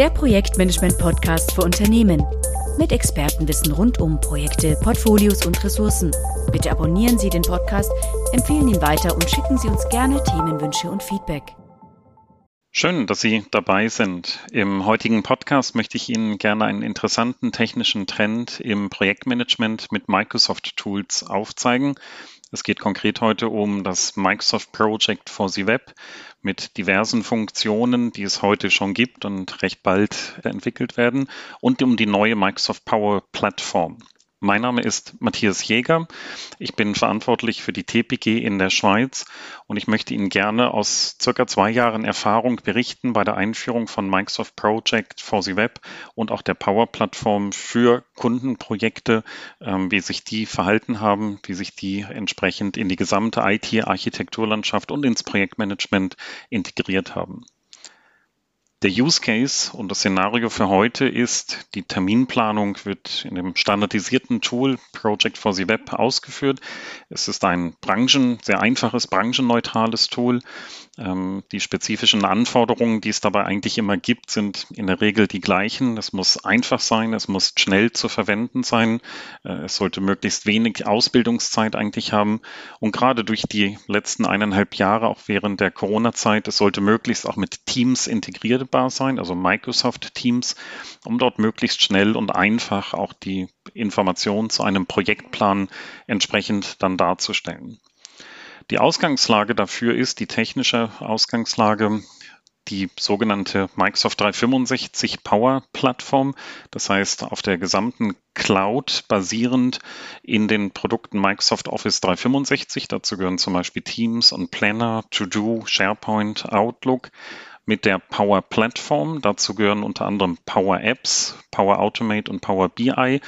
der Projektmanagement-Podcast für Unternehmen. Mit Expertenwissen rund um Projekte, Portfolios und Ressourcen. Bitte abonnieren Sie den Podcast, empfehlen ihn weiter und schicken Sie uns gerne Themenwünsche und Feedback. Schön, dass Sie dabei sind. Im heutigen Podcast möchte ich Ihnen gerne einen interessanten technischen Trend im Projektmanagement mit Microsoft Tools aufzeigen. Es geht konkret heute um das Microsoft Project for the Web mit diversen Funktionen, die es heute schon gibt und recht bald entwickelt werden und um die neue Microsoft Power Plattform. Mein Name ist Matthias Jäger. Ich bin verantwortlich für die TPG in der Schweiz und ich möchte Ihnen gerne aus circa zwei Jahren Erfahrung berichten bei der Einführung von Microsoft Project for the Web und auch der Power Plattform für Kundenprojekte, ähm, wie sich die verhalten haben, wie sich die entsprechend in die gesamte IT-Architekturlandschaft und ins Projektmanagement integriert haben. Der Use Case und das Szenario für heute ist, die Terminplanung wird in dem standardisierten Tool Project for the Web ausgeführt. Es ist ein branchen, sehr einfaches, branchenneutrales Tool. Ähm, die spezifischen Anforderungen, die es dabei eigentlich immer gibt, sind in der Regel die gleichen. Es muss einfach sein, es muss schnell zu verwenden sein. Äh, es sollte möglichst wenig Ausbildungszeit eigentlich haben. Und gerade durch die letzten eineinhalb Jahre, auch während der Corona-Zeit, es sollte möglichst auch mit Teams integriert verfügbar sein, also Microsoft Teams, um dort möglichst schnell und einfach auch die Informationen zu einem Projektplan entsprechend dann darzustellen. Die Ausgangslage dafür ist, die technische Ausgangslage, die sogenannte Microsoft 365 Power Plattform. Das heißt, auf der gesamten Cloud basierend in den Produkten Microsoft Office 365. Dazu gehören zum Beispiel Teams und Planner, To-Do, SharePoint, Outlook mit der Power Platform. Dazu gehören unter anderem Power Apps, Power Automate und Power BI.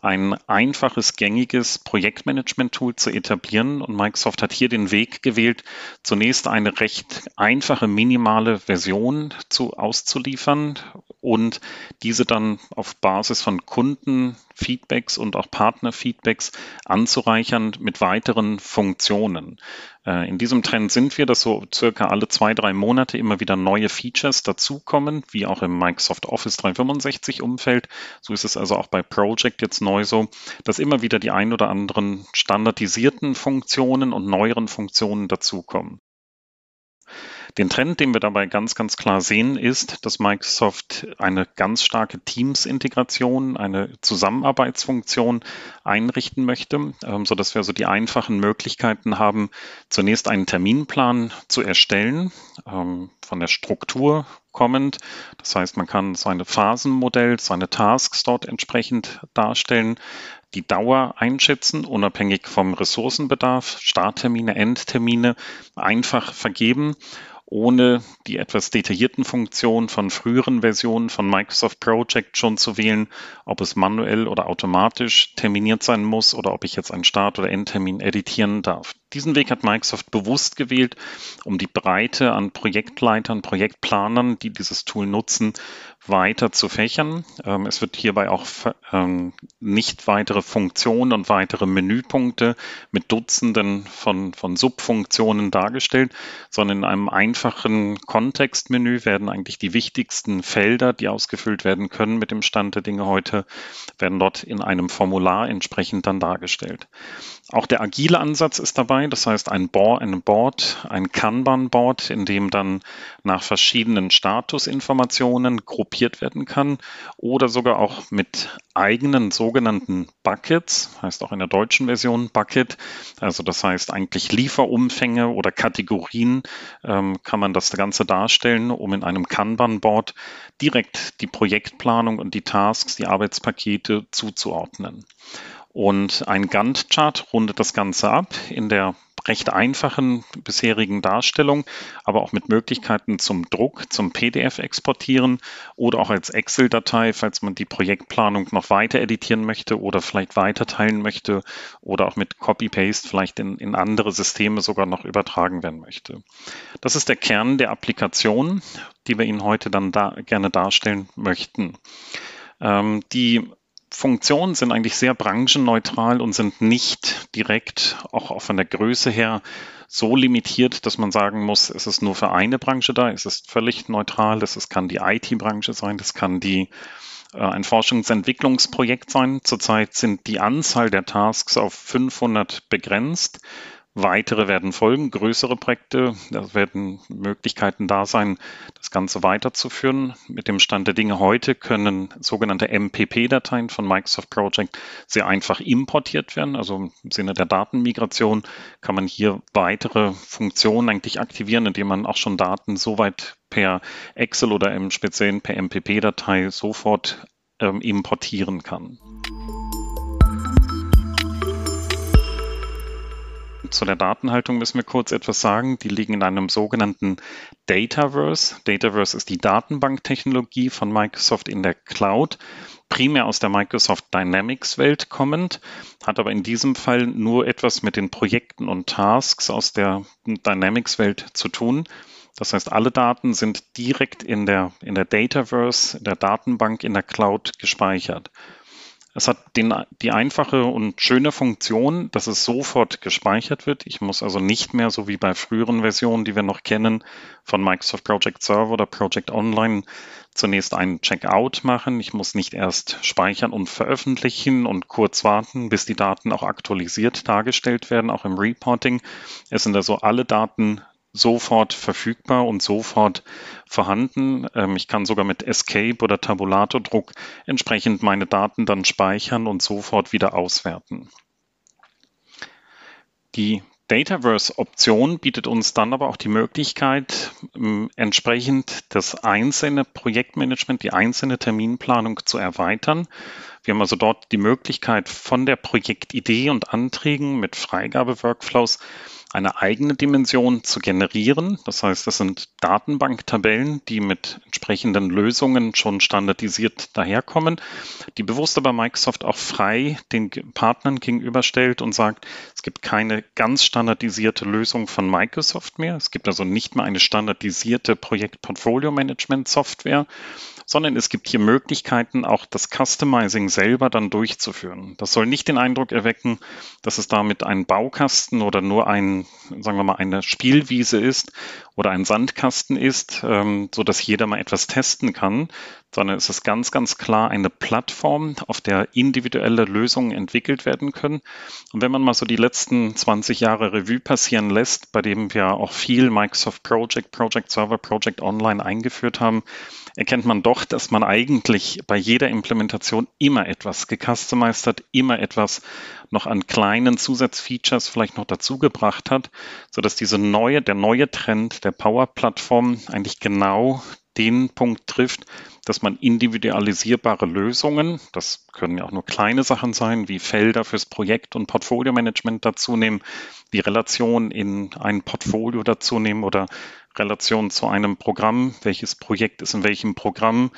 Ein einfaches, gängiges Projektmanagement-Tool zu etablieren. Und Microsoft hat hier den Weg gewählt, zunächst eine recht einfache, minimale Version zu, auszuliefern und diese dann auf Basis von Kundenfeedbacks und auch Partnerfeedbacks anzureichern mit weiteren Funktionen. Äh, in diesem Trend sind wir, dass so circa alle zwei, drei Monate immer wieder neue Features dazukommen, wie auch im Microsoft Office 365 Umfeld. So ist es also auch bei Project jetzt neu so, dass immer wieder die ein oder anderen standardisierten Funktionen und neueren Funktionen dazukommen. Den Trend, den wir dabei ganz, ganz klar sehen, ist, dass Microsoft eine ganz starke Teams-Integration, eine Zusammenarbeitsfunktion einrichten möchte, ähm, so dass wir also die einfachen Möglichkeiten haben, zunächst einen Terminplan zu erstellen, ähm, von der Struktur kommend. Das heißt, man kann seine Phasenmodell, seine Tasks dort entsprechend darstellen die Dauer einschätzen, unabhängig vom Ressourcenbedarf, Starttermine, Endtermine einfach vergeben ohne die etwas detaillierten Funktionen von früheren Versionen von Microsoft Project schon zu wählen, ob es manuell oder automatisch terminiert sein muss oder ob ich jetzt einen Start- oder Endtermin editieren darf. Diesen Weg hat Microsoft bewusst gewählt, um die Breite an Projektleitern, Projektplanern, die dieses Tool nutzen, weiter zu fächern. Ähm, es wird hierbei auch ähm, nicht weitere Funktionen und weitere Menüpunkte mit Dutzenden von, von Subfunktionen dargestellt, sondern in einem einfachen Kontextmenü werden eigentlich die wichtigsten Felder, die ausgefüllt werden können mit dem Stand der Dinge heute, werden dort in einem Formular entsprechend dann dargestellt. Auch der agile Ansatz ist dabei, das heißt ein Board, ein, Board, ein Kanban-Board, in dem dann nach verschiedenen Statusinformationen gruppiert werden kann oder sogar auch mit eigenen sogenannten Buckets, heißt auch in der deutschen Version Bucket, also das heißt eigentlich Lieferumfänge oder Kategorien ähm, kann man das Ganze darstellen, um in einem Kanban-Board direkt die Projektplanung und die Tasks, die Arbeitspakete zuzuordnen. Und ein Gantt-Chart rundet das Ganze ab in der recht einfachen bisherigen Darstellung, aber auch mit Möglichkeiten zum Druck, zum PDF exportieren oder auch als Excel-Datei, falls man die Projektplanung noch weiter editieren möchte oder vielleicht weiter teilen möchte oder auch mit Copy-Paste vielleicht in, in andere Systeme sogar noch übertragen werden möchte. Das ist der Kern der Applikation, die wir Ihnen heute dann da gerne darstellen möchten. Ähm, die Funktionen sind eigentlich sehr branchenneutral und sind nicht direkt auch von der Größe her so limitiert, dass man sagen muss, es ist nur für eine Branche da, es ist völlig neutral, es kann die IT-Branche sein, das kann die äh, ein Forschungsentwicklungsprojekt sein. Zurzeit sind die Anzahl der Tasks auf 500 begrenzt. Weitere werden folgen, größere Projekte. Da werden Möglichkeiten da sein, das Ganze weiterzuführen. Mit dem Stand der Dinge heute können sogenannte MPP-Dateien von Microsoft Project sehr einfach importiert werden. Also im Sinne der Datenmigration kann man hier weitere Funktionen eigentlich aktivieren, indem man auch schon Daten soweit per Excel oder im Speziellen per MPP-Datei sofort ähm, importieren kann. Zu der Datenhaltung müssen wir kurz etwas sagen. Die liegen in einem sogenannten Dataverse. Dataverse ist die Datenbanktechnologie von Microsoft in der Cloud, primär aus der Microsoft Dynamics Welt kommend, hat aber in diesem Fall nur etwas mit den Projekten und Tasks aus der Dynamics Welt zu tun. Das heißt, alle Daten sind direkt in der, in der Dataverse, in der Datenbank in der Cloud gespeichert. Es hat den, die einfache und schöne Funktion, dass es sofort gespeichert wird. Ich muss also nicht mehr, so wie bei früheren Versionen, die wir noch kennen, von Microsoft Project Server oder Project Online zunächst einen Checkout machen. Ich muss nicht erst speichern und veröffentlichen und kurz warten, bis die Daten auch aktualisiert dargestellt werden, auch im Reporting. Es sind also alle Daten sofort verfügbar und sofort vorhanden. Ähm, ich kann sogar mit Escape oder Tabulatordruck entsprechend meine Daten dann speichern und sofort wieder auswerten. Die Dataverse-Option bietet uns dann aber auch die Möglichkeit, ähm, entsprechend das einzelne Projektmanagement, die einzelne Terminplanung zu erweitern. Wir haben also dort die Möglichkeit, von der Projektidee und Anträgen mit Freigabe-Workflows eine eigene Dimension zu generieren. Das heißt, das sind Datenbanktabellen, die mit entsprechenden Lösungen schon standardisiert daherkommen, die bewusst aber Microsoft auch frei den Partnern gegenüberstellt und sagt, es gibt keine ganz standardisierte Lösung von Microsoft mehr. Es gibt also nicht mehr eine standardisierte Projekt-Portfolio-Management-Software, sondern es gibt hier Möglichkeiten, auch das Customizing selber dann durchzuführen. Das soll nicht den Eindruck erwecken, dass es damit ein Baukasten oder nur sagen wir mal, eine Spielwiese ist oder ein Sandkasten ist, ähm, so dass jeder mal etwas testen kann, sondern es ist ganz, ganz klar eine Plattform, auf der individuelle Lösungen entwickelt werden können. Und wenn man mal so die letzten 20 Jahre Revue passieren lässt, bei dem wir auch viel Microsoft Project, Project Server, Project Online eingeführt haben, erkennt man doch, dass man eigentlich bei jeder Implementation immer etwas gecustomized hat, immer etwas noch an kleinen Zusatzfeatures vielleicht noch dazugebracht hat, so dass diese neue, der neue Trend der Power-Plattform eigentlich genau den Punkt trifft, dass man individualisierbare Lösungen, das können ja auch nur kleine Sachen sein, wie Felder fürs Projekt- und Portfolio-Management dazu nehmen, die Relation in ein Portfolio dazu nehmen oder Relation zu einem Programm, welches Projekt ist in welchem Programm,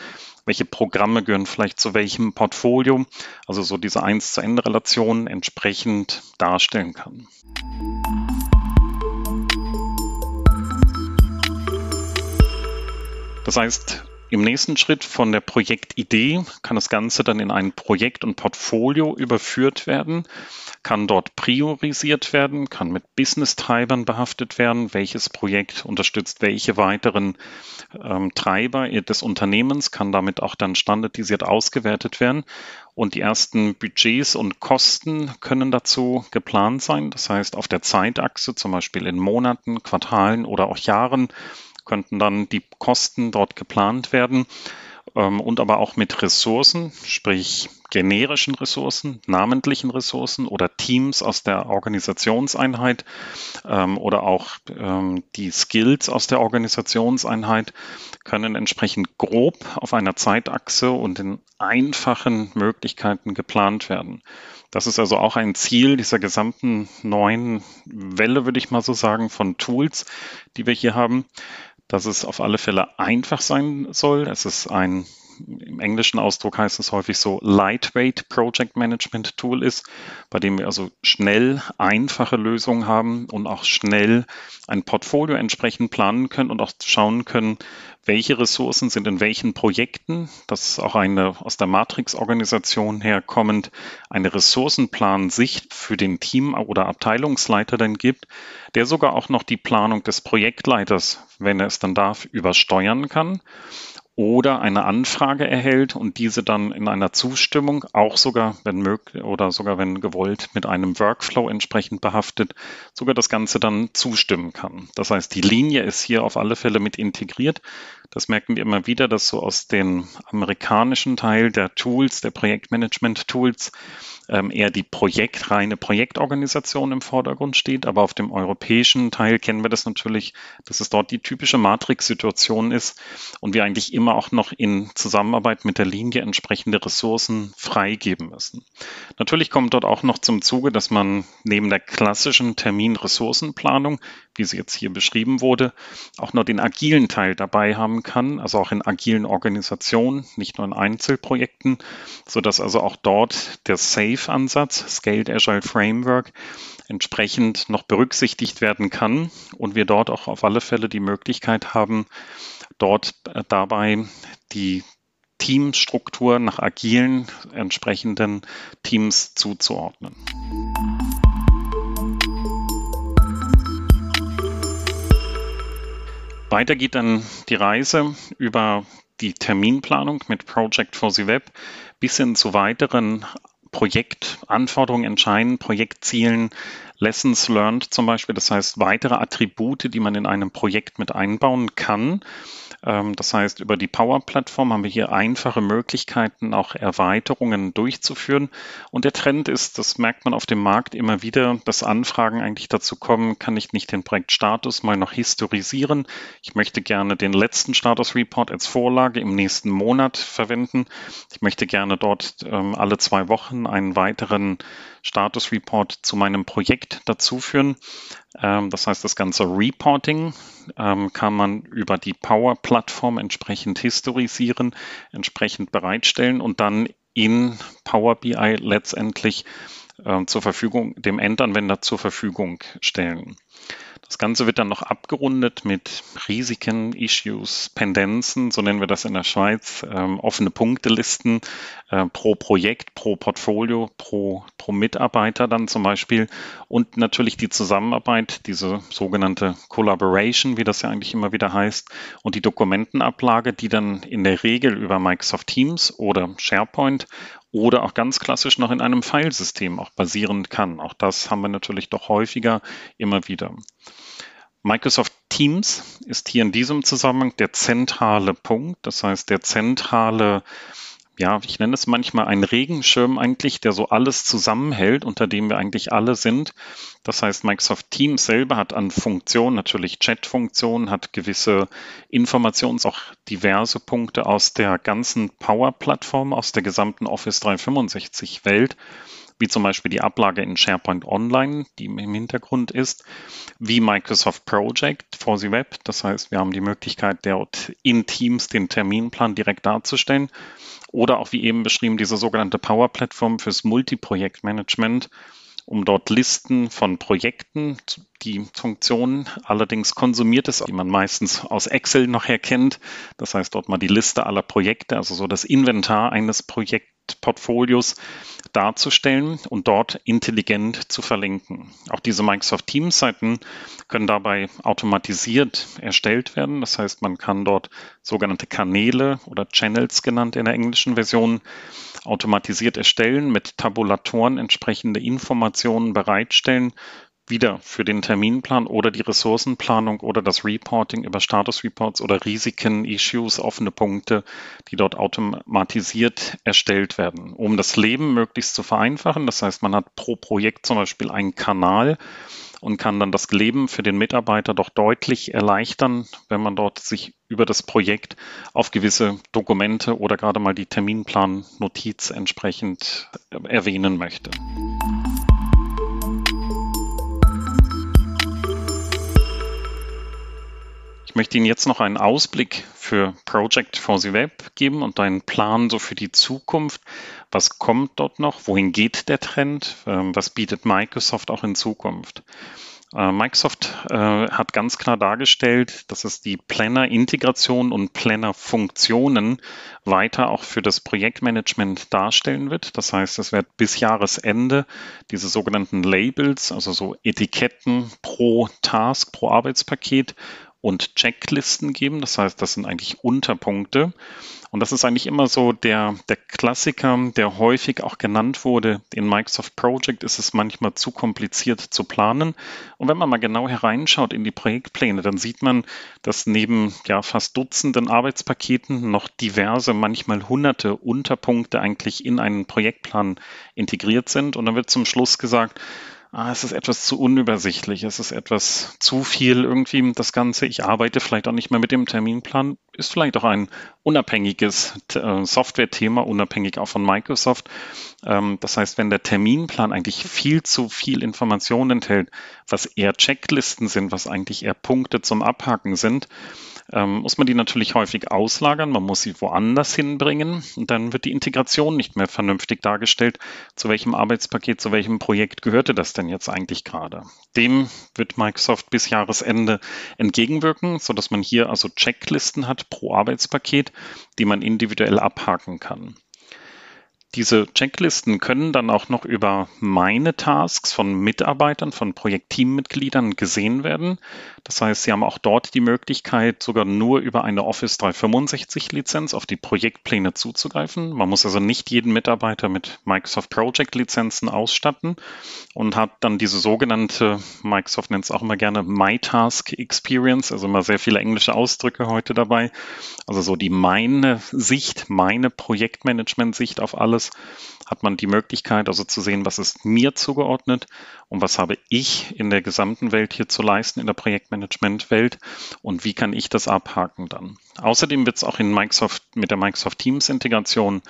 welche Programme gehören vielleicht zu welchem Portfolio, also so diese 1 zu Ende Relation entsprechend darstellen kann. Das heißt, im nächsten Schritt von der Projektidee kann das Ganze dann in ein Projekt und Portfolio überführt werden, kann dort priorisiert werden, kann mit Business-Treibern behaftet werden, welches Projekt unterstützt welche weiteren ähm, Treiber des Unternehmens, kann damit auch dann standardisiert ausgewertet werden. Und die ersten Budgets und Kosten können dazu geplant sein. Das heißt, auf der Zeitachse, zum Beispiel in Monaten, Quartalen oder auch Jahren, könnten dann die Kosten dort geplant werden ähm, und aber auch mit Ressourcen, sprich generischen Ressourcen, namentlichen Ressourcen oder Teams aus der Organisationseinheit ähm, oder auch ähm, die Skills aus der Organisationseinheit können entsprechend grob auf einer Zeitachse und in einfachen Möglichkeiten geplant werden. Das ist also auch ein Ziel dieser gesamten neuen Welle, würde ich mal so sagen, von Tools, die wir hier haben, dass es auf alle Fälle einfach sein soll. Es ist ein im englischen Ausdruck heißt es häufig so Lightweight Project Management Tool ist, bei dem wir also schnell einfache Lösungen haben und auch schnell ein Portfolio entsprechend planen können und auch schauen können, welche Ressourcen sind in welchen Projekten. Das ist auch eine aus der Matrix-Organisation herkommend eine Ressourcenplansicht für den Team- oder Abteilungsleiter dann gibt, der sogar auch noch die Planung des Projektleiters, wenn er es dann darf, übersteuern kann oder eine Anfrage erhält und diese dann in einer Zustimmung, auch sogar wenn möglich oder sogar wenn gewollt, mit einem Workflow entsprechend behaftet, sogar das Ganze dann zustimmen kann. Das heißt, die Linie ist hier auf alle Fälle mit integriert. Das merken wir immer wieder, dass so aus dem amerikanischen Teil der Tools, der Projektmanagement-Tools, ähm, eher die Projekt, reine Projektorganisation im Vordergrund steht. Aber auf dem europäischen Teil kennen wir das natürlich, dass es dort die typische Matrix-Situation ist und wir eigentlich immer auch noch in Zusammenarbeit mit der Linie entsprechende Ressourcen freigeben müssen. Natürlich kommt dort auch noch zum Zuge, dass man neben der klassischen Termin-Ressourcenplanung, wie sie jetzt hier beschrieben wurde, auch noch den agilen Teil dabei haben kann, also auch in agilen Organisationen, nicht nur in Einzelprojekten, so dass also auch dort der Safe Safe-Ansatz, Scaled Agile Framework, entsprechend noch berücksichtigt werden kann und wir dort auch auf alle Fälle die Möglichkeit haben, dort äh, dabei die Teamstruktur nach agilen entsprechenden Teams zuzuordnen. Weiter geht dann die Reise über die Terminplanung mit Project for the Web bis hin zu weiteren Projektanforderungen entscheiden, Projektzielen, Lessons learned zum Beispiel, das heißt weitere Attribute, die man in einem Projekt mit einbauen kann. Ähm, das heißt, über die Power-Plattform haben wir hier einfache Möglichkeiten, auch Erweiterungen durchzuführen. Und der Trend ist, das merkt man auf dem Markt immer wieder, dass Anfragen eigentlich dazu kommen, kann ich nicht den Projektstatus mal noch historisieren. Ich möchte gerne den letzten Status-Report als Vorlage im nächsten Monat verwenden. Ich möchte gerne dort ähm, alle zwei Wochen einen weiteren Status-Report zu meinem Projekt dazuführen. Ähm, das heißt, das ganze Reporting ähm, kann man über die Power-Plattform entsprechend historisieren, entsprechend bereitstellen und dann in Power BI letztendlich äh, zur Verfügung, dem Endanwender zur Verfügung stellen. Das Ganze wird dann noch abgerundet mit Risiken, Issues, Pendenzen, so nennen wir das in der Schweiz, ähm, offene Punktelisten äh, pro Projekt, pro Portfolio, pro, pro Mitarbeiter dann zum Beispiel und natürlich die Zusammenarbeit, diese sogenannte Collaboration, wie das ja eigentlich immer wieder heißt, und die Dokumentenablage, die dann in der Regel über Microsoft Teams oder SharePoint oder auch ganz klassisch noch in einem Filesystem auch basieren kann. Auch das haben wir natürlich doch häufiger immer wieder. Microsoft Teams ist hier in diesem Zusammenhang der zentrale Punkt, das heißt der zentrale ja, ich nenne es manchmal einen Regenschirm eigentlich, der so alles zusammenhält, unter dem wir eigentlich alle sind. Das heißt, Microsoft Teams selber hat an Funktionen, natürlich Chat-Funktionen, hat gewisse Informations-, auch diverse Punkte aus der ganzen Power-Plattform, aus der gesamten Office 365-Welt wie zum Beispiel die Ablage in SharePoint Online, die im Hintergrund ist, wie Microsoft Project for the Web. Das heißt, wir haben die Möglichkeit, dort in Teams den Terminplan direkt darzustellen. Oder auch wie eben beschrieben, diese sogenannte Power-Plattform fürs Multiprojektmanagement, um dort Listen von Projekten, die Funktionen allerdings konsumiert ist, die man meistens aus Excel noch erkennt. Das heißt, dort mal die Liste aller Projekte, also so das Inventar eines Projektportfolios darzustellen und dort intelligent zu verlinken. Auch diese Microsoft Teams Seiten können dabei automatisiert erstellt werden. Das heißt, man kann dort sogenannte Kanäle oder Channels genannt in der englischen Version automatisiert erstellen, mit Tabulatoren entsprechende Informationen bereitstellen wieder für den Terminplan oder die Ressourcenplanung oder das Reporting über Status Reports oder Risiken, Issues, offene Punkte, die dort automatisiert erstellt werden, um das Leben möglichst zu vereinfachen. Das heißt, man hat pro Projekt zum Beispiel einen Kanal und kann dann das Leben für den Mitarbeiter doch deutlich erleichtern, wenn man dort sich über das Projekt auf gewisse Dokumente oder gerade mal die Terminplan-Notiz entsprechend erwähnen möchte. Möchte Ihnen jetzt noch einen Ausblick für Project for the Web geben und einen Plan so für die Zukunft. Was kommt dort noch? Wohin geht der Trend? Ähm, was bietet Microsoft auch in Zukunft? Äh, Microsoft äh, hat ganz klar dargestellt, dass es die Planner-Integration und Planner-Funktionen weiter auch für das Projektmanagement darstellen wird. Das heißt, es wird bis Jahresende diese sogenannten Labels, also so Etiketten pro Task, pro Arbeitspaket und Checklisten geben. Das heißt, das sind eigentlich Unterpunkte. Und das ist eigentlich immer so der, der Klassiker, der häufig auch genannt wurde. In Microsoft Project ist es manchmal zu kompliziert zu planen. Und wenn man mal genau hereinschaut in die Projektpläne, dann sieht man, dass neben ja fast Dutzenden Arbeitspaketen noch diverse, manchmal hunderte Unterpunkte eigentlich in einen Projektplan integriert sind. Und dann wird zum Schluss gesagt, ah, es ist etwas zu unübersichtlich, es ist etwas zu viel irgendwie das Ganze. Ich arbeite vielleicht auch nicht mehr mit dem Terminplan. Ist vielleicht auch ein unabhängiges äh, Software-Thema, unabhängig auch von Microsoft. Ähm, das heißt, wenn der Terminplan eigentlich viel zu viel Information enthält, was eher Checklisten sind, was eigentlich eher Punkte zum Abhaken sind, ähm, muss man die natürlich häufig auslagern, man muss sie woanders hinbringen und dann wird die Integration nicht mehr vernünftig dargestellt, zu welchem Arbeitspaket, zu welchem Projekt gehörte das denn jetzt eigentlich gerade. Dem wird Microsoft bis Jahresende entgegenwirken, sodass man hier also Checklisten hat pro Arbeitspaket, die man individuell abhaken kann. Diese Checklisten können dann auch noch über meine Tasks von Mitarbeitern, von Projektteammitgliedern gesehen werden. Das heißt, Sie haben auch dort die Möglichkeit, sogar nur über eine Office 365 Lizenz auf die Projektpläne zuzugreifen. Man muss also nicht jeden Mitarbeiter mit Microsoft Project Lizenzen ausstatten und hat dann diese sogenannte, Microsoft nennt es auch immer gerne MyTask Experience, also immer sehr viele englische Ausdrücke heute dabei. Also so die meine Sicht, meine Projektmanagement-Sicht auf alles Jahres hat man die Möglichkeit, also zu sehen, was ist mir zugeordnet und was habe ich in der gesamten Welt hier zu leisten, in der Projektmanagement-Welt und wie kann ich das abhaken dann. Außerdem wird es auch in Microsoft mit der Microsoft Teams-Integration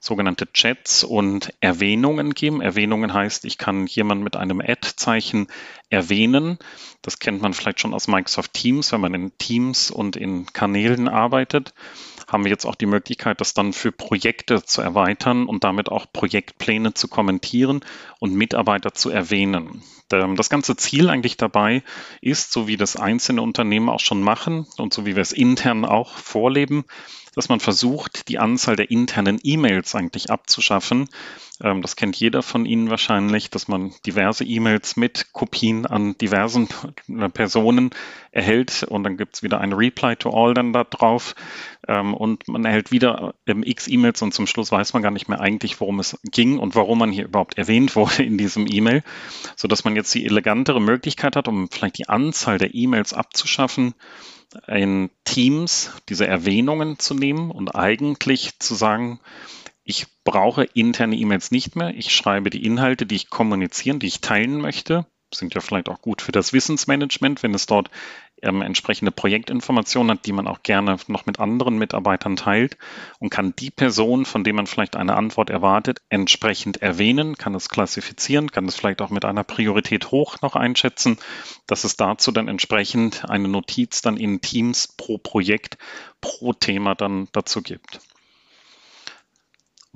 sogenannte Chats und Erwähnungen geben. Erwähnungen heißt, ich kann jemanden mit einem Add-Zeichen erwähnen. Das kennt man vielleicht schon aus Microsoft Teams, wenn man in Teams und in Kanälen arbeitet haben wir jetzt auch die Möglichkeit, das dann für Projekte zu erweitern und damit auch Projektpläne zu kommentieren und Mitarbeiter zu erwähnen. Das ganze Ziel eigentlich dabei ist, so wie das einzelne Unternehmen auch schon machen und so wie wir es intern auch vorleben, dass man versucht, die Anzahl der internen E-Mails eigentlich abzuschaffen. Ähm, das kennt jeder von Ihnen wahrscheinlich, dass man diverse E-Mails mit Kopien an diversen Personen erhält und dann gibt es wieder ein Reply to All dann da drauf ähm, und man erhält wieder ähm, x E-Mails und zum Schluss weiß man gar nicht mehr eigentlich, worum es ging und warum man hier überhaupt erwähnt wurde in diesem E-Mail, sodass man jetzt die elegantere Möglichkeit hat, um vielleicht die Anzahl der E-Mails abzuschaffen, in Teams diese Erwähnungen zu nehmen und eigentlich zu sagen, ich brauche interne E-Mails nicht mehr. Ich schreibe die Inhalte, die ich kommunizieren, die ich teilen möchte. Sind ja vielleicht auch gut für das Wissensmanagement, wenn es dort ähm, entsprechende Projektinformationen hat, die man auch gerne noch mit anderen Mitarbeitern teilt und kann die Person, von der man vielleicht eine Antwort erwartet, entsprechend erwähnen, kann es klassifizieren, kann es vielleicht auch mit einer Priorität hoch noch einschätzen, dass es dazu dann entsprechend eine Notiz dann in Teams pro Projekt, pro Thema dann dazu gibt.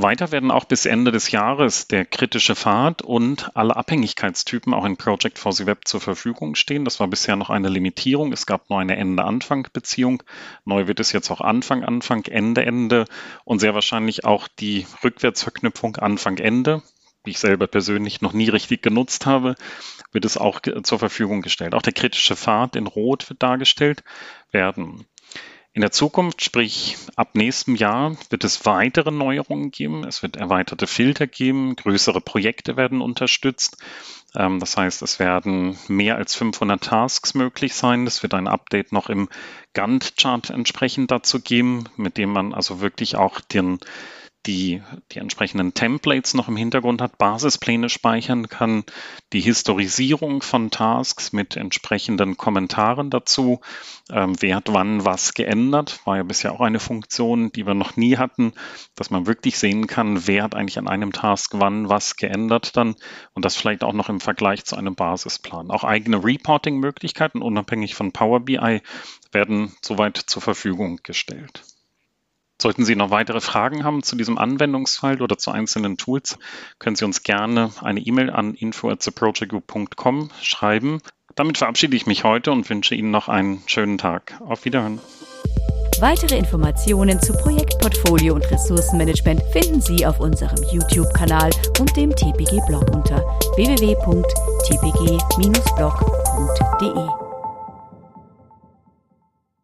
Weiter werden auch bis Ende des Jahres der kritische Pfad und alle Abhängigkeitstypen auch in Project for the Web zur Verfügung stehen. Das war bisher noch eine Limitierung. Es gab nur eine Ende-Anfang-Beziehung. Neu wird es jetzt auch Anfang-Anfang, Ende-Ende und sehr wahrscheinlich auch die Rückwärtsverknüpfung Anfang-Ende, die ich selber persönlich noch nie richtig genutzt habe, wird es auch zur Verfügung gestellt. Auch der kritische Pfad in Rot wird dargestellt werden. In der Zukunft, sprich ab nächstem Jahr, wird es weitere Neuerungen geben. Es wird erweiterte Filter geben, größere Projekte werden unterstützt. Ähm, das heißt, es werden mehr als 500 Tasks möglich sein. Es wird ein Update noch im Gantt-Chart entsprechend dazu geben, mit dem man also wirklich auch den die, die entsprechenden Templates noch im Hintergrund hat, Basispläne speichern kann, die Historisierung von Tasks mit entsprechenden Kommentaren dazu. Ähm, wer hat wann was geändert? War ja bisher auch eine Funktion, die wir noch nie hatten, dass man wirklich sehen kann, wer hat eigentlich an einem Task wann was geändert dann und das vielleicht auch noch im Vergleich zu einem Basisplan. Auch eigene Reporting-Möglichkeiten, unabhängig von Power BI, werden soweit zur Verfügung gestellt. Sollten Sie noch weitere Fragen haben zu diesem Anwendungsfall oder zu einzelnen Tools, können Sie uns gerne eine E-Mail an info@theprojectgroup.com schreiben. Damit verabschiede ich mich heute und wünsche Ihnen noch einen schönen Tag. Auf Wiederhören. Weitere Informationen zu Projektportfolio und Ressourcenmanagement finden Sie auf unserem YouTube-Kanal und dem TPG-Blog unter www.tpg-blog.de.